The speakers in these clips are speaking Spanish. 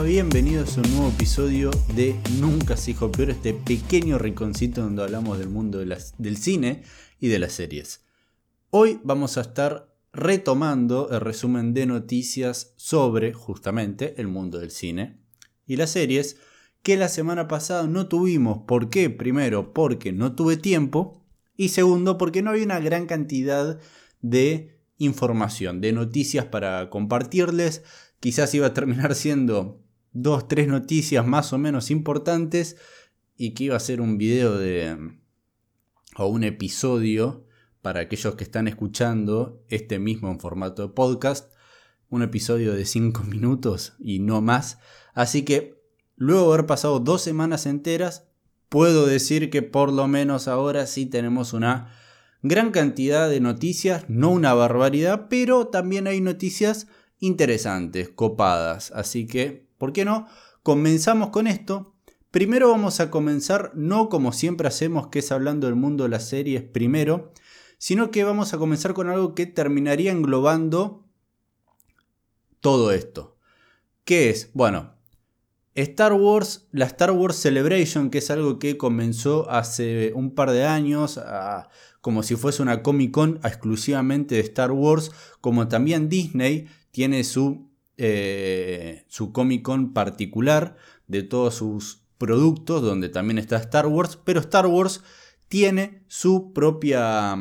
Bienvenidos a un nuevo episodio de Nunca se dijo peor, este pequeño rinconcito donde hablamos del mundo del cine y de las series. Hoy vamos a estar retomando el resumen de noticias sobre justamente el mundo del cine y las series que la semana pasada no tuvimos. ¿Por qué? Primero, porque no tuve tiempo y segundo, porque no había una gran cantidad de información, de noticias para compartirles quizás iba a terminar siendo dos, tres noticias más o menos importantes y que iba a ser un video de o un episodio para aquellos que están escuchando este mismo en formato de podcast, un episodio de cinco minutos y no más. Así que luego de haber pasado dos semanas enteras, puedo decir que por lo menos ahora sí tenemos una gran cantidad de noticias, no una barbaridad, pero también hay noticias interesantes, copadas. Así que, ¿por qué no? Comenzamos con esto. Primero vamos a comenzar no como siempre hacemos, que es hablando del mundo de las series primero, sino que vamos a comenzar con algo que terminaría englobando todo esto. ¿Qué es? Bueno, Star Wars, la Star Wars Celebration, que es algo que comenzó hace un par de años, como si fuese una Comic Con exclusivamente de Star Wars, como también Disney tiene su, eh, su Comic Con particular de todos sus productos, donde también está Star Wars, pero Star Wars tiene su, propia,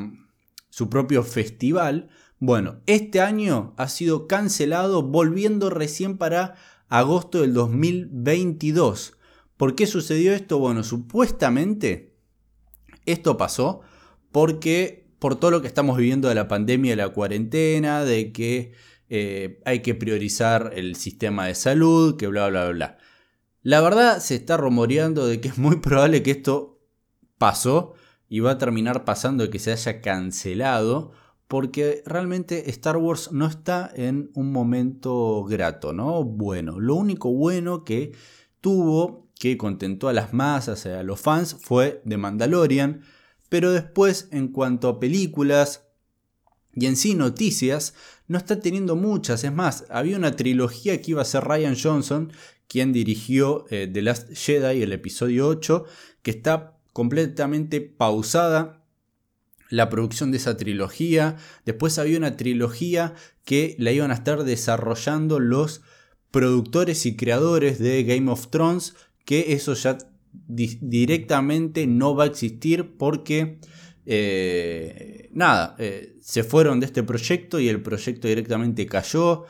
su propio festival. Bueno, este año ha sido cancelado, volviendo recién para agosto del 2022. ¿Por qué sucedió esto? Bueno, supuestamente esto pasó porque por todo lo que estamos viviendo de la pandemia, de la cuarentena, de que eh, hay que priorizar el sistema de salud, que bla, bla, bla. La verdad se está rumoreando de que es muy probable que esto pasó y va a terminar pasando que se haya cancelado porque realmente Star Wars no está en un momento grato, ¿no? Bueno, lo único bueno que tuvo, que contentó a las masas, a los fans, fue The Mandalorian, pero después en cuanto a películas y en sí noticias, no está teniendo muchas. Es más, había una trilogía que iba a ser Ryan Johnson, quien dirigió eh, The Last Jedi, el episodio 8, que está completamente pausada la producción de esa trilogía. Después había una trilogía que la iban a estar desarrollando los productores y creadores de Game of Thrones, que eso ya directamente no va a existir porque eh, nada, eh, se fueron de este proyecto y el proyecto directamente cayó.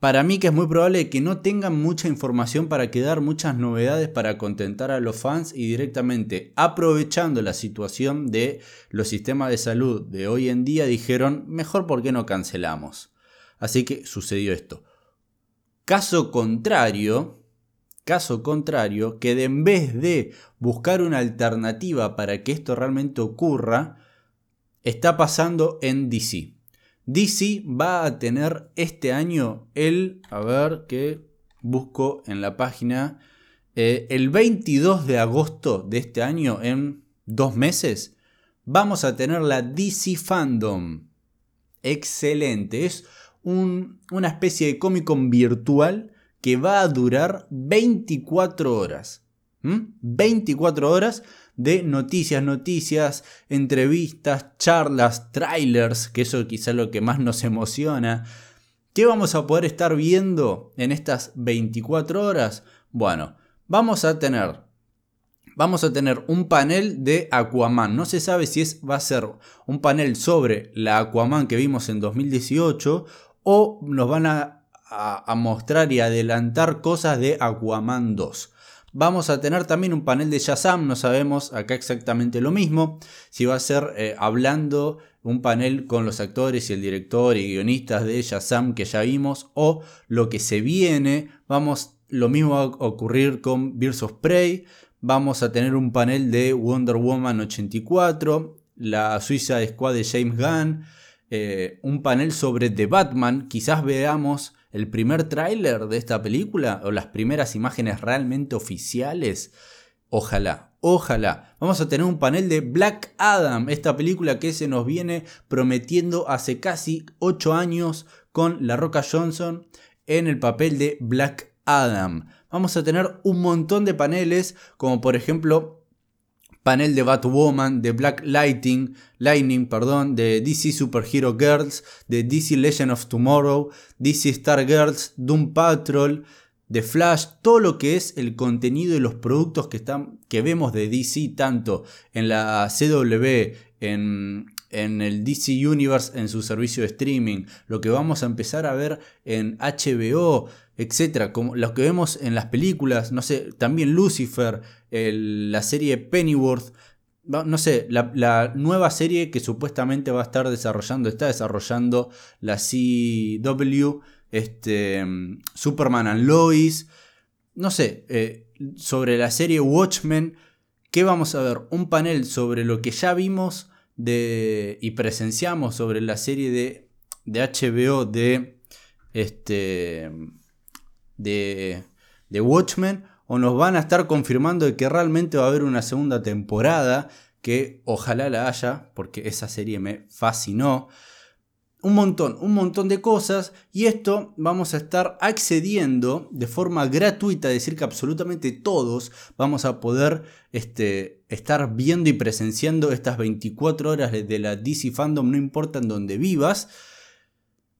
Para mí que es muy probable que no tengan mucha información para quedar muchas novedades para contentar a los fans y directamente aprovechando la situación de los sistemas de salud de hoy en día dijeron mejor por qué no cancelamos. Así que sucedió esto. Caso contrario, Caso contrario, que de en vez de buscar una alternativa para que esto realmente ocurra, está pasando en DC. DC va a tener este año el, a ver que busco en la página, eh, el 22 de agosto de este año, en dos meses, vamos a tener la DC Fandom. Excelente, es una especie de Comic Con virtual que va a durar 24 horas. 24 horas de noticias, noticias, entrevistas, charlas, trailers, que eso quizá es lo que más nos emociona. ¿Qué vamos a poder estar viendo en estas 24 horas? Bueno, vamos a tener vamos a tener un panel de Aquaman. No se sabe si es, va a ser un panel sobre la Aquaman que vimos en 2018 o nos van a a, mostrar y adelantar cosas de Aquaman 2. Vamos a tener también un panel de Shazam, no sabemos acá exactamente lo mismo, si va a ser eh, hablando un panel con los actores y el director y guionistas de Shazam que ya vimos o lo que se viene, vamos, lo mismo va a ocurrir con Birds of Prey, vamos a tener un panel de Wonder Woman 84, la Suiza Squad de James Gunn, eh, un panel sobre The Batman, quizás veamos el primer tráiler de esta película o las primeras imágenes realmente oficiales. Ojalá, ojalá. Vamos a tener un panel de Black Adam, esta película que se nos viene prometiendo hace casi 8 años con La Roca Johnson en el papel de Black Adam. Vamos a tener un montón de paneles, como por ejemplo panel de Batwoman, de Black Lightning, Lightning, perdón, de DC Superhero Girls, de DC Legend of Tomorrow, DC Star Girls, Doom Patrol, de Flash, todo lo que es el contenido y los productos que, están, que vemos de DC, tanto en la CW, en, en el DC Universe, en su servicio de streaming, lo que vamos a empezar a ver en HBO, etcétera, como lo que vemos en las películas, no sé, también Lucifer, la serie Pennyworth, no sé, la, nueva serie que supuestamente va a estar desarrollando, está desarrollando la CW, este, Superman and Lois, no sé, eh, sobre la serie Watchmen, ¿qué vamos a ver? Un panel sobre lo que ya vimos de, y presenciamos sobre la serie de, de HBO de, este, de, de Watchmen o nos van a estar confirmando de que realmente va a haber una segunda temporada, que ojalá la haya, porque esa serie me fascinó. Un montón, un montón de cosas y esto vamos a estar accediendo de forma gratuita, decir que absolutamente todos vamos a poder este, estar viendo y presenciando estas 24 horas de la DC Fandom, no importa en donde vivas.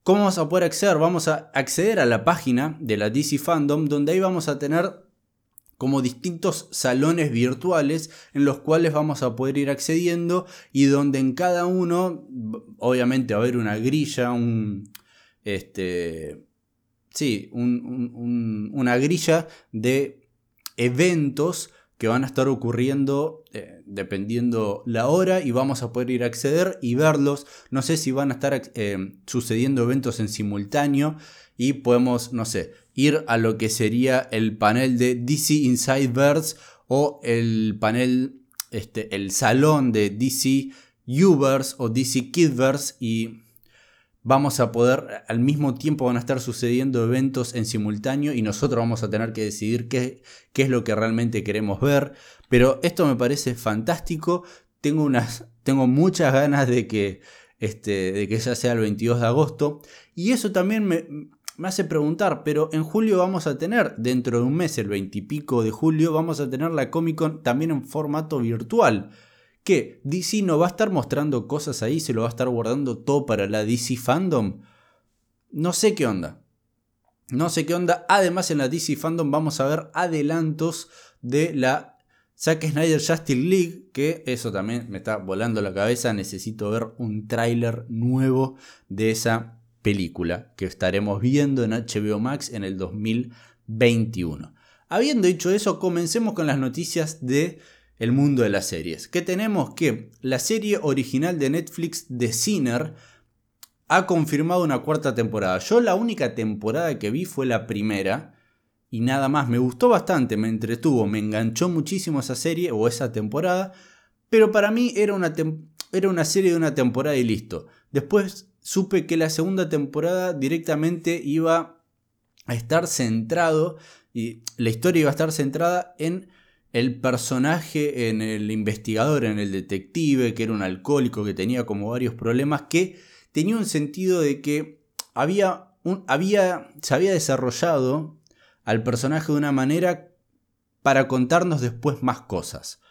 ¿Cómo vamos a poder acceder? Vamos a acceder a la página de la DC Fandom, donde ahí vamos a tener como distintos salones virtuales en los cuales vamos a poder ir accediendo y donde en cada uno obviamente va a haber una grilla, un, este, sí, una grilla de eventos que van a estar ocurriendo eh, dependiendo la hora y vamos a poder ir a acceder y verlos. No sé si van a estar eh, sucediendo eventos en simultáneo y podemos, no sé, ir a lo que sería el panel de DC Inside o el panel, este, el salón de DC Uverse o DC Kidverse y vamos a poder, al mismo tiempo van a estar sucediendo eventos en simultáneo y nosotros vamos a tener que decidir qué, qué es lo que realmente queremos ver. Pero esto me parece fantástico, tengo, unas, tengo muchas ganas de que, este, de que ya sea el 22 de agosto y eso también me, me hace preguntar, pero en julio vamos a tener, dentro de un mes, el 20 y pico de julio, vamos a tener la Comic Con también en formato virtual. Que DC no va a estar mostrando cosas ahí, se lo va a estar guardando todo para la DC Fandom. No sé qué onda. No sé qué onda. Además, en la DC Fandom vamos a ver adelantos de la Zack Snyder Justice League, que eso también me está volando la cabeza. Necesito ver un tráiler nuevo de esa película que estaremos viendo en HBO Max en el 2021. Habiendo dicho eso, comencemos con las noticias de el mundo de las series. Que tenemos que la serie original de Netflix de Sinner ha confirmado una cuarta temporada. Yo la única temporada que vi fue la primera y nada más. Me gustó bastante, me entretuvo, me enganchó muchísimo esa serie o esa temporada. Pero para mí era una, era una serie de una temporada y listo. Después supe que la segunda temporada directamente iba a estar centrado y la historia iba a estar centrada en el personaje, en el investigador, en el detective, que era un alcohólico que tenía como varios problemas, que tenía un sentido de que había, un, había se había desarrollado al personaje de una manera para contarnos después más cosas.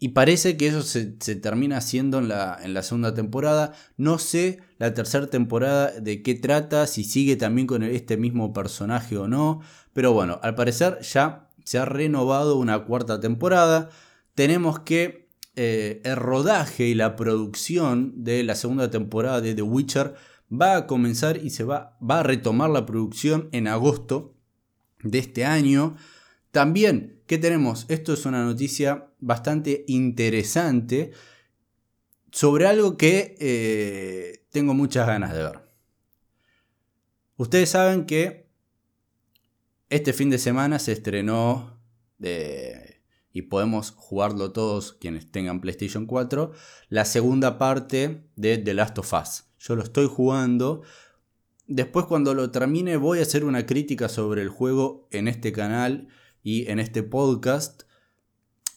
Y parece que eso se, termina haciendo en la, en la, segunda temporada. No sé la tercera temporada de qué trata, si sigue también con este mismo personaje o no. Pero bueno, al parecer ya se ha renovado una cuarta temporada. Tenemos que eh, el rodaje y la producción de la segunda temporada de The Witcher va a comenzar y se va, va a retomar la producción en agosto de este año. También, ¿qué tenemos? Esto es una noticia bastante interesante sobre algo que eh, tengo muchas ganas de ver. Ustedes saben que este fin de semana se estrenó y podemos jugarlo todos quienes tengan PlayStation 4, la segunda parte de The Last of Us. Yo lo estoy jugando. Después cuando lo termine voy a hacer una crítica sobre el juego en este canal y en este podcast,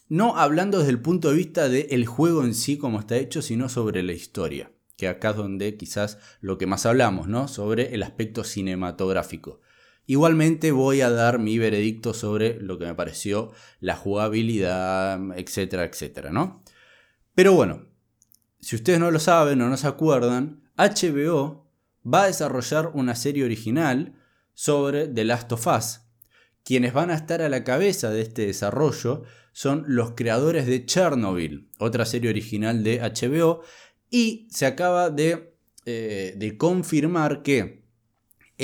no hablando desde el punto de vista del juego en sí como está hecho, sino sobre la historia. que acá es donde quizás lo que más hablamos, ¿no? Sobre el aspecto cinematográfico. Igualmente voy a dar mi veredicto sobre lo que me pareció la jugabilidad, etcétera, etcétera, ¿no? Pero bueno, si ustedes no lo saben o no se acuerdan, HBO va a desarrollar una serie original sobre The Last of Us. Quienes van a estar a la cabeza de este desarrollo son los creadores de Chernobyl, otra serie original de HBO, y se acaba de, eh, de confirmar que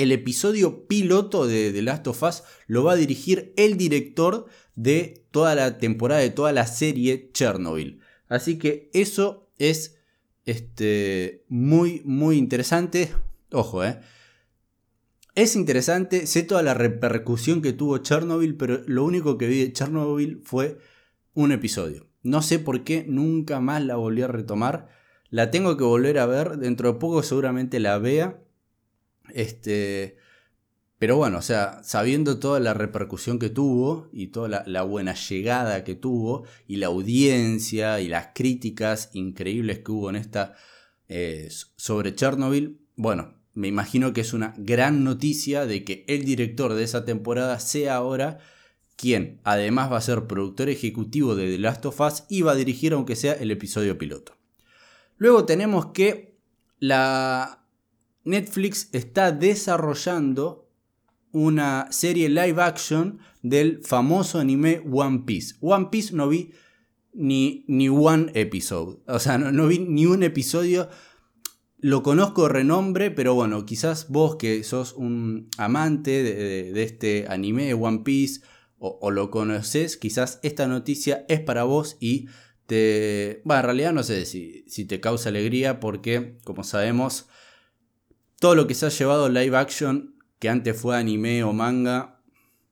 el episodio piloto de The Last of Us lo va a dirigir el director de toda la temporada, de toda la serie Chernobyl. Así que eso es este, muy, muy interesante. Ojo, eh. Es interesante, sé toda la repercusión que tuvo Chernobyl, pero lo único que vi de Chernobyl fue un episodio. No sé por qué nunca más la volví a retomar. La tengo que volver a ver. Dentro de poco seguramente la vea. Este. Pero bueno, o sea, sabiendo toda la repercusión que tuvo y toda la, buena llegada que tuvo y la audiencia y las críticas increíbles que hubo en esta eh, sobre Chernobyl, bueno, me imagino que es una gran noticia de que el director de esa temporada sea ahora quien además va a ser productor ejecutivo de The Last of Us y va a dirigir aunque sea el episodio piloto. Luego tenemos que la Netflix está desarrollando una serie live action del famoso anime One Piece. One Piece no vi ni, ni one episode, o sea, no vi ni un episodio lo conozco de renombre, pero bueno, quizás vos que sos un amante de, este anime, One Piece, o, lo conoces, quizás esta noticia es para vos y te... Bueno, en realidad no sé si, si te causa alegría porque, como sabemos, todo lo que se ha llevado live action, que antes fue anime o manga,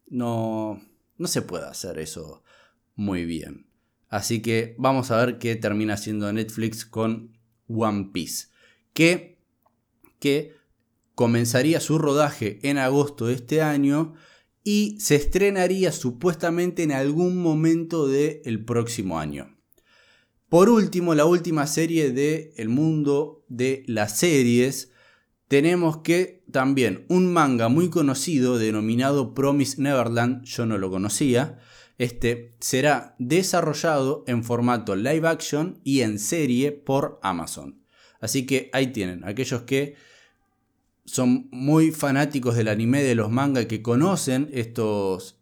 no, no se puede hacer eso muy bien. Así que vamos a ver qué termina haciendo Netflix con One Piece que, comenzaría su rodaje en agosto de este año y se estrenaría supuestamente en algún momento del próximo año. Por último, la última serie de El mundo de las series, tenemos que también un manga muy conocido denominado Promise Neverland, yo no lo conocía, este será desarrollado en formato live action y en serie por Amazon. Así que ahí tienen, aquellos que son muy fanáticos del anime, de los mangas, que conocen estos,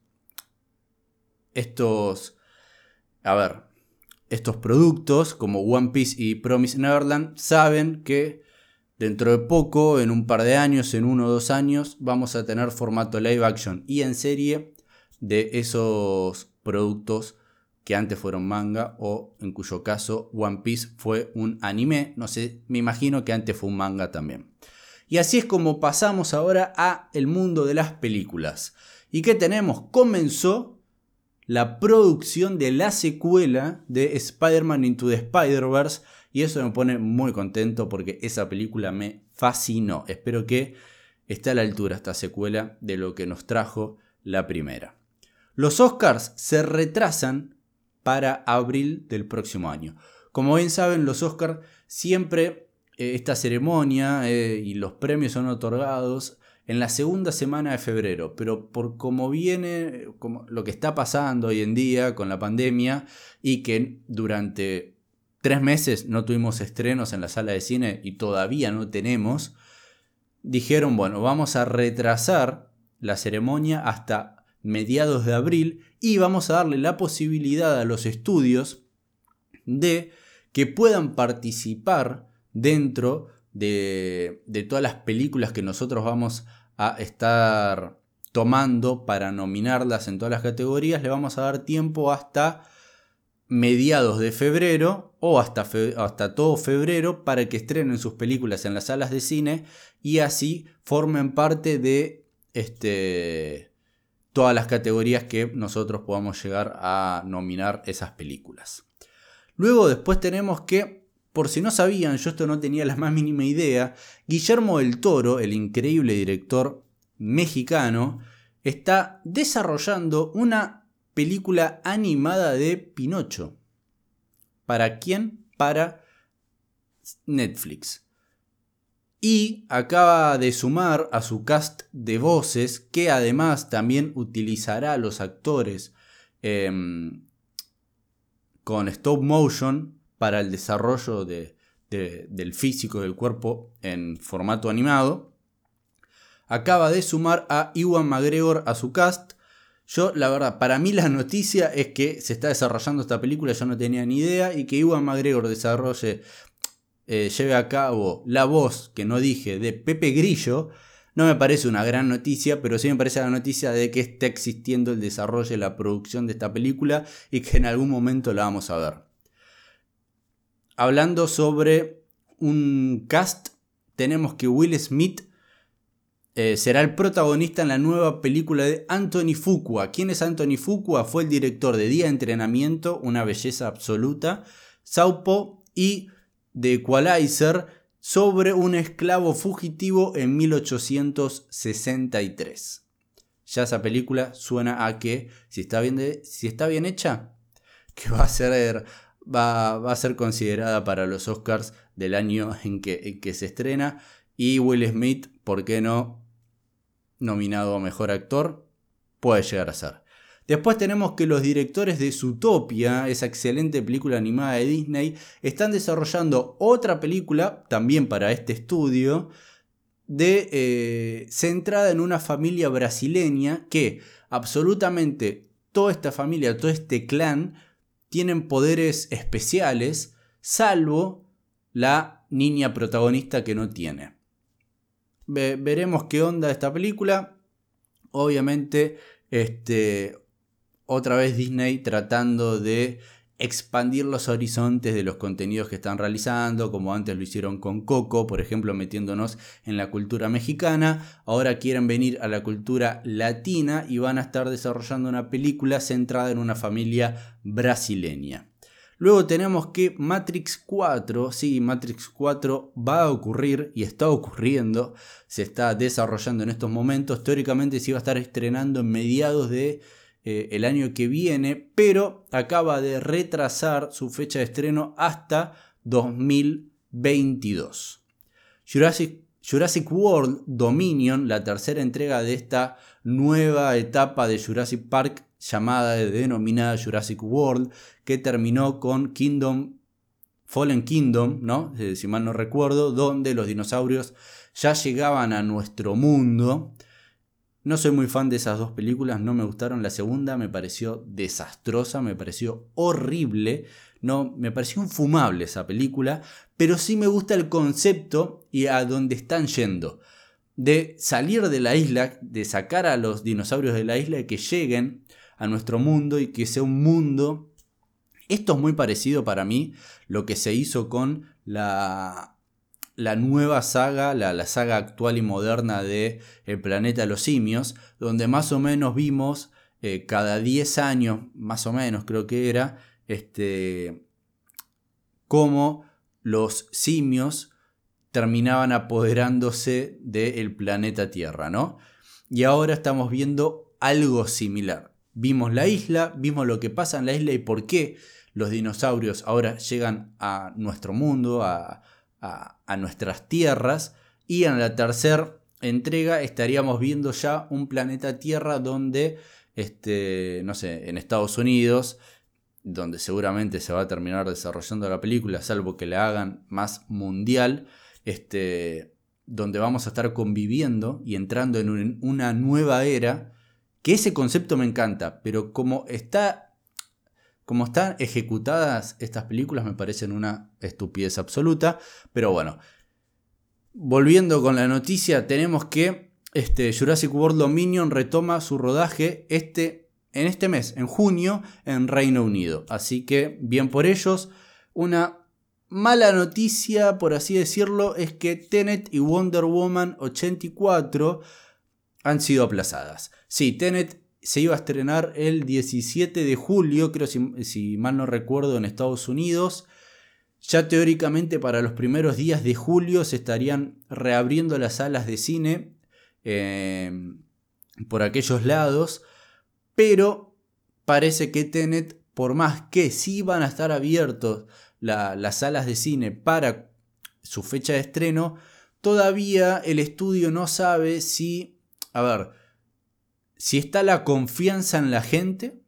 estos, a ver, estos productos como One Piece y Promise Neverland, saben que dentro de poco, en un par de años, en uno o dos años, vamos a tener formato live action y en serie de esos productos que antes fueron manga o en cuyo caso One Piece fue un anime, no sé, me imagino que antes fue un manga también. Y así es como pasamos ahora a el mundo de las películas. ¿Y qué tenemos? Comenzó la producción de la secuela de Spider-Man Into the Spider-Verse y eso me pone muy contento porque esa película me fascinó. Espero que esté a la altura esta secuela de lo que nos trajo la primera. Los Oscars se retrasan para abril del próximo año. Como bien saben, los Oscars siempre eh, esta ceremonia eh, y los premios son otorgados en la segunda semana de febrero, pero por cómo viene, como lo que está pasando hoy en día con la pandemia y que durante tres meses no tuvimos estrenos en la sala de cine y todavía no tenemos, dijeron, bueno, vamos a retrasar la ceremonia hasta mediados de abril y vamos a darle la posibilidad a los estudios de que puedan participar dentro de, todas las películas que nosotros vamos a estar tomando para nominarlas en todas las categorías, le vamos a dar tiempo hasta mediados de febrero o hasta, hasta todo febrero para que estrenen sus películas en las salas de cine y así formen parte de este todas las categorías que nosotros podamos llegar a nominar esas películas. Luego después tenemos que, por si no sabían, yo esto no tenía la más mínima idea, Guillermo del Toro, el increíble director mexicano, está desarrollando una película animada de Pinocho. ¿Para quién? Para Netflix. Y acaba de sumar a su cast de voces, que además también utilizará a los actores em, con stop motion para el desarrollo del físico del cuerpo en formato animado. Acaba de sumar a Iwan McGregor a su cast. Yo, la verdad, para mí la noticia es que se está desarrollando esta película, yo no tenía ni idea, y que Iwan McGregor desarrolle eh, lleve a cabo la voz que no dije de Pepe Grillo, no me parece una gran noticia, pero sí me parece la noticia de que está existiendo el desarrollo y la producción de esta película y que en algún momento la vamos a ver. Hablando sobre un cast, tenemos que Will Smith eh, será el protagonista en la nueva película de Anthony Fuqua. ¿Quién es Anthony Fuqua? Fue el director de Día de Entrenamiento, una belleza absoluta, Saupo y de Equalizer sobre un esclavo fugitivo en 1863. Ya esa película suena a que, si está bien, si está bien hecha, que va a, ser, va, a ser considerada para los Oscars del año en que, se estrena. Y Will Smith, ¿por qué no? Nominado a Mejor Actor, puede llegar a ser. Después tenemos que los directores de Zootopia, esa excelente película animada de Disney, están desarrollando otra película, también para este estudio, eh, centrada en una familia brasileña que absolutamente toda esta familia, todo este clan, tienen poderes especiales, salvo la niña protagonista que no tiene. veremos qué onda esta película. Obviamente, este, otra vez Disney tratando de expandir los horizontes de los contenidos que están realizando, como antes lo hicieron con Coco, por ejemplo, metiéndonos en la cultura mexicana, ahora quieren venir a la cultura latina y van a estar desarrollando una película centrada en una familia brasileña. Luego tenemos que Matrix 4, sí, Matrix 4 va a ocurrir y está ocurriendo, se está desarrollando en estos momentos, teóricamente se iba a estar estrenando en mediados de eh, el año que viene, pero acaba de retrasar su fecha de estreno hasta 2022. Jurassic, Jurassic World Dominion, la tercera entrega de esta nueva etapa de Jurassic Park llamada denominada Jurassic World, que terminó con Kingdom Fallen Kingdom, ¿no? Eh, si mal no recuerdo, donde los dinosaurios ya llegaban a nuestro mundo no soy muy fan de esas dos películas, no me gustaron. La segunda me pareció desastrosa, me pareció horrible, no, me pareció infumable esa película, pero sí me gusta el concepto y a dónde están yendo. De salir de la isla, de sacar a los dinosaurios de la isla y que lleguen a nuestro mundo y que sea un mundo. Esto es muy parecido para mí lo que se hizo con la la nueva saga, la, saga actual y moderna de El planeta los simios, donde más o menos vimos eh, cada 10 años, más o menos creo que era, este, cómo los simios terminaban apoderándose del planeta Tierra, ¿no? Y ahora estamos viendo algo similar. Vimos la isla, vimos lo que pasa en la isla y por qué los dinosaurios ahora llegan a nuestro mundo, a, a, nuestras tierras. Y en la tercera entrega estaríamos viendo ya un planeta Tierra donde, este, no sé, en Estados Unidos, donde seguramente se va a terminar desarrollando la película, salvo que la hagan más mundial, este, donde vamos a estar conviviendo y entrando en una nueva era, que ese concepto me encanta, pero como está como están ejecutadas estas películas me parecen una estupidez absoluta. Pero bueno, volviendo con la noticia, tenemos que este, Jurassic World Dominion retoma su rodaje este, en este mes, en junio, en Reino Unido. Así que bien por ellos. Una mala noticia, por así decirlo, es que Tenet y Wonder Woman 84 han sido aplazadas. Sí, Tenet se iba a estrenar el 17 de julio, creo si, mal no recuerdo, en Estados Unidos. Ya teóricamente para los primeros días de julio se estarían reabriendo las salas de cine eh, por aquellos lados, pero parece que Tenet, por más que sí van a estar abiertos las salas de cine para su fecha de estreno, todavía el estudio no sabe si, a ver, si está la confianza en la gente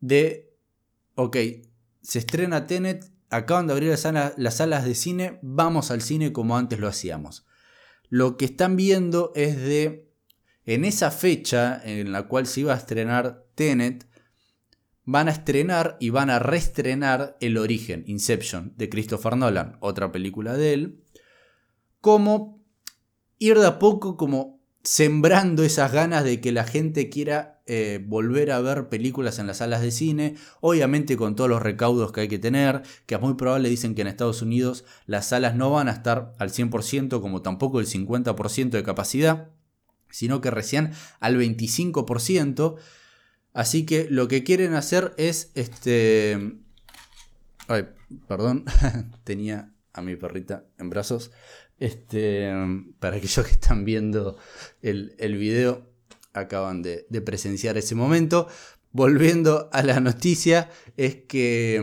de, ok, se estrena Tenet, acaban de abrir las salas, de cine, vamos al cine como antes lo hacíamos. Lo que están viendo es de, en esa fecha en la cual se iba a estrenar Tenet, van a estrenar y van a reestrenar El origen, Inception, de Christopher Nolan, otra película de él, como ir de a poco como sembrando esas ganas de que la gente quiera eh, volver a ver películas en las salas de cine, obviamente con todos los recaudos que hay que tener, que es muy probable dicen que en Estados Unidos las salas no van a estar al 100% como tampoco el 50% de capacidad, sino que recién al 25%, así que lo que quieren hacer es este... Ay, perdón, tenía a mi perrita en brazos. Este, para aquellos que están viendo el, el video, acaban de, presenciar ese momento. Volviendo a la noticia, es que,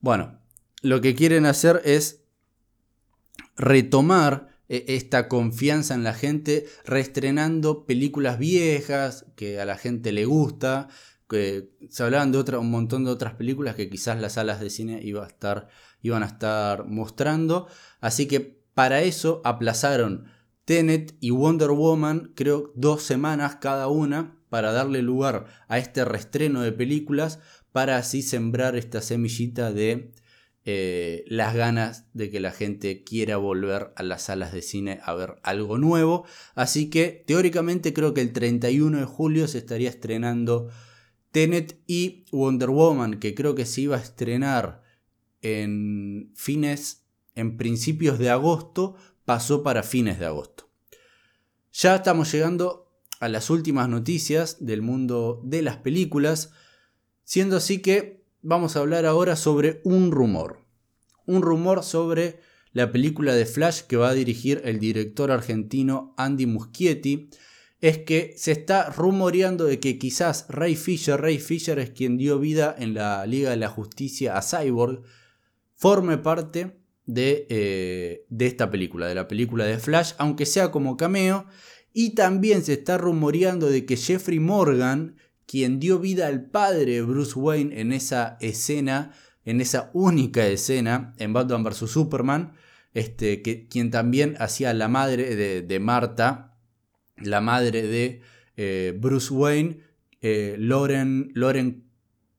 bueno, lo que quieren hacer es retomar e, esta confianza en la gente, reestrenando películas viejas que a la gente le gusta. Que se hablaban de otra, un montón de otras películas que quizás las salas de cine iba a estar, iban a estar mostrando. Así que para eso aplazaron Tenet y Wonder Woman, creo dos semanas cada una, para darle lugar a este restreno de películas, para así sembrar esta semillita de eh, las ganas de que la gente quiera volver a las salas de cine a ver algo nuevo. Así que teóricamente creo que el 31 de julio se estaría estrenando Tenet y Wonder Woman, que creo que se iba a estrenar en fines, en principios de agosto, pasó para fines de agosto. Ya estamos llegando a las últimas noticias del mundo de las películas, siendo así que vamos a hablar ahora sobre un rumor. Un rumor sobre la película de Flash que va a dirigir el director argentino Andy Muschietti. Es que se está rumoreando de que quizás Ray Fisher, Ray Fisher es quien dio vida en la Liga de la Justicia a Cyborg, forme parte eh, de, esta película, de la película de Flash, aunque sea como cameo. Y también se está rumoreando de que Jeffrey Morgan, quien dio vida al padre de Bruce Wayne en esa escena, en esa única escena en Batman vs. Superman, este, que, quien también hacía la madre de, de Marta, la madre de eh, Bruce Wayne, eh, Lauren, Lauren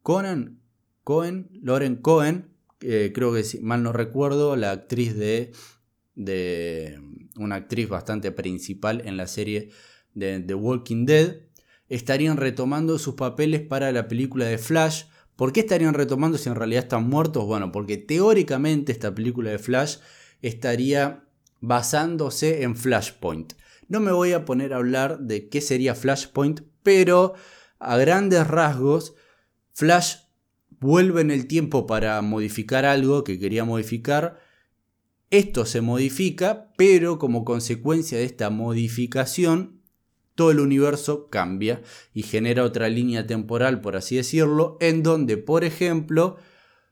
Conan, Cohen, Lauren Cohen, eh, creo que si mal no recuerdo, la actriz de, de una actriz bastante principal en la serie de The Walking Dead, estarían retomando sus papeles para la película de Flash. ¿Por qué estarían retomando si en realidad están muertos? Bueno, porque teóricamente esta película de Flash estaría basándose en Flashpoint. No me voy a poner a hablar de qué sería Flashpoint, pero a grandes rasgos, Flash vuelve en el tiempo para modificar algo que quería modificar. Esto se modifica, pero como consecuencia de esta modificación, todo el universo cambia y genera otra línea temporal, por así decirlo, en donde, por ejemplo,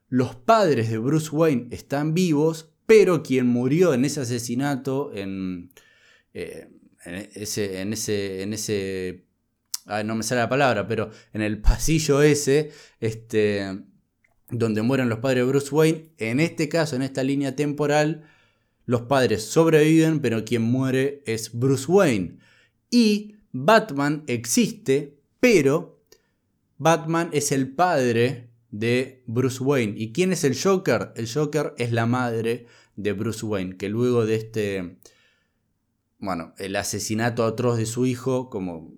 los padres de Bruce Wayne están vivos, pero quien murió en ese asesinato, en, eh, ese, en ese, en ese no me sale la palabra, pero en el pasillo ese, este, donde mueren los padres de Bruce Wayne, en este caso, en esta línea temporal, los padres sobreviven, pero quien muere es Bruce Wayne. Y Batman existe, pero Batman es el padre de Bruce Wayne. ¿Y quién es el Joker? El Joker es la madre de Bruce Wayne, que luego de este, bueno, el asesinato atroz de su hijo, como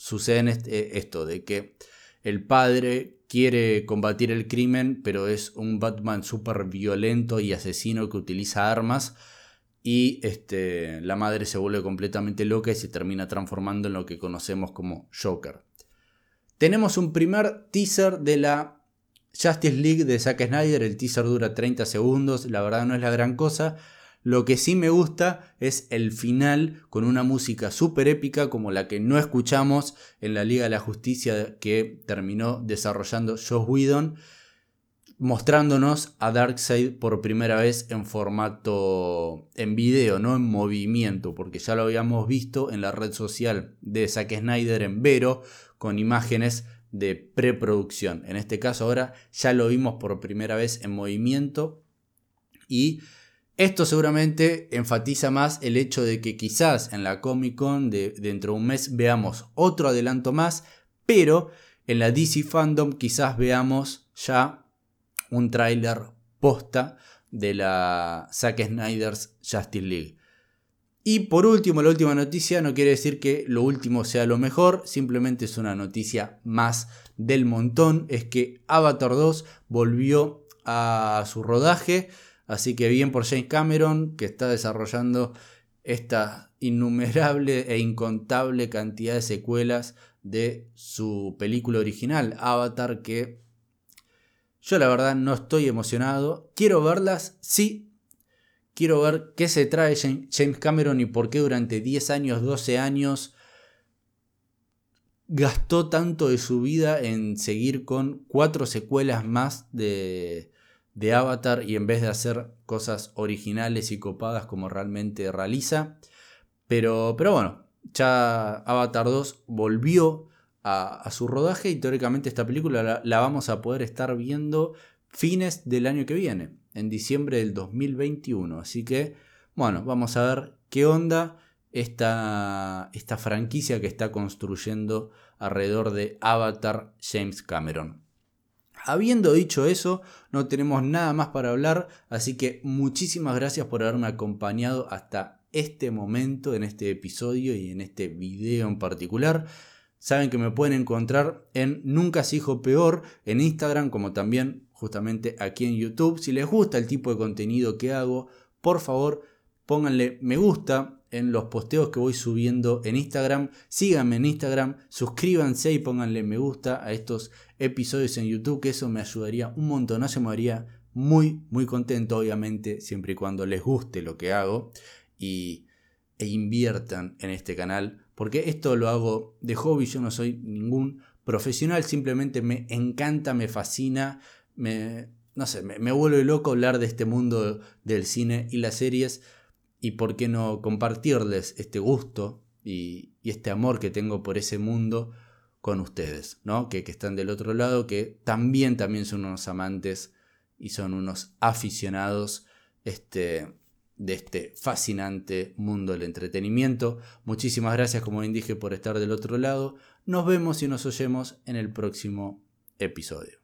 sucede eh, esto, de que el padre quiere combatir el crimen, pero es un Batman súper violento y asesino que utiliza armas. Y este, la madre se vuelve completamente loca y se termina transformando en lo que conocemos como Joker. Tenemos un primer teaser de la Justice League de Zack Snyder. El teaser dura 30 segundos, la verdad no es la gran cosa. Lo que sí me gusta es el final con una música súper épica como la que no escuchamos en la Liga de la Justicia que terminó desarrollando Josh Whedon. mostrándonos a Darkseid por primera vez en formato en video, no en movimiento, porque ya lo habíamos visto en la red social de Zack Snyder en Vero con imágenes de preproducción. En este caso ahora ya lo vimos por primera vez en movimiento y esto seguramente enfatiza más el hecho de que quizás en la Comic Con de dentro de un mes veamos otro adelanto más, pero en la DC Fandom quizás veamos ya un tráiler posta de la Zack Snyder's Justice League. Y por último, la última noticia no quiere decir que lo último sea lo mejor, simplemente es una noticia más del montón, es que Avatar 2 volvió a su rodaje Así que bien por James Cameron, que está desarrollando esta innumerable e incontable cantidad de secuelas de su película original, Avatar, que yo la verdad no estoy emocionado. Quiero verlas, sí. Quiero ver qué se trae James Cameron y por qué durante 10 años, 12 años gastó tanto de su vida en seguir con cuatro secuelas más de, de Avatar y en vez de hacer cosas originales y copadas como realmente realiza. Pero, pero bueno, ya Avatar 2 volvió a, su rodaje y teóricamente esta película la, la, vamos a poder estar viendo fines del año que viene, en diciembre del 2021. Así que, bueno, vamos a ver qué onda esta, esta franquicia que está construyendo alrededor de Avatar James Cameron. Habiendo dicho eso, no tenemos nada más para hablar, así que muchísimas gracias por haberme acompañado hasta este momento en este episodio y en este video en particular. Saben que me pueden encontrar en Nunca se hijo peor en Instagram como también justamente aquí en YouTube. Si les gusta el tipo de contenido que hago, por favor pónganle me gusta en los posteos que voy subiendo en Instagram. Síganme en Instagram, suscríbanse y pónganle me gusta a estos episodios en YouTube, que eso me ayudaría un montón, se me haría muy, muy contento, obviamente, siempre y cuando les guste lo que hago y, e inviertan en este canal, porque esto lo hago de hobby, yo no soy ningún profesional, simplemente me encanta, me fascina, me, no sé, me, me vuelve loco hablar de este mundo del cine y las series y por qué no compartirles este gusto y, este amor que tengo por ese mundo con ustedes, ¿no? Que, que, están del otro lado, que también, también son unos amantes y son unos aficionados este, de este fascinante mundo del entretenimiento. Muchísimas gracias, como bien dije, por estar del otro lado. Nos vemos y nos oyemos en el próximo episodio.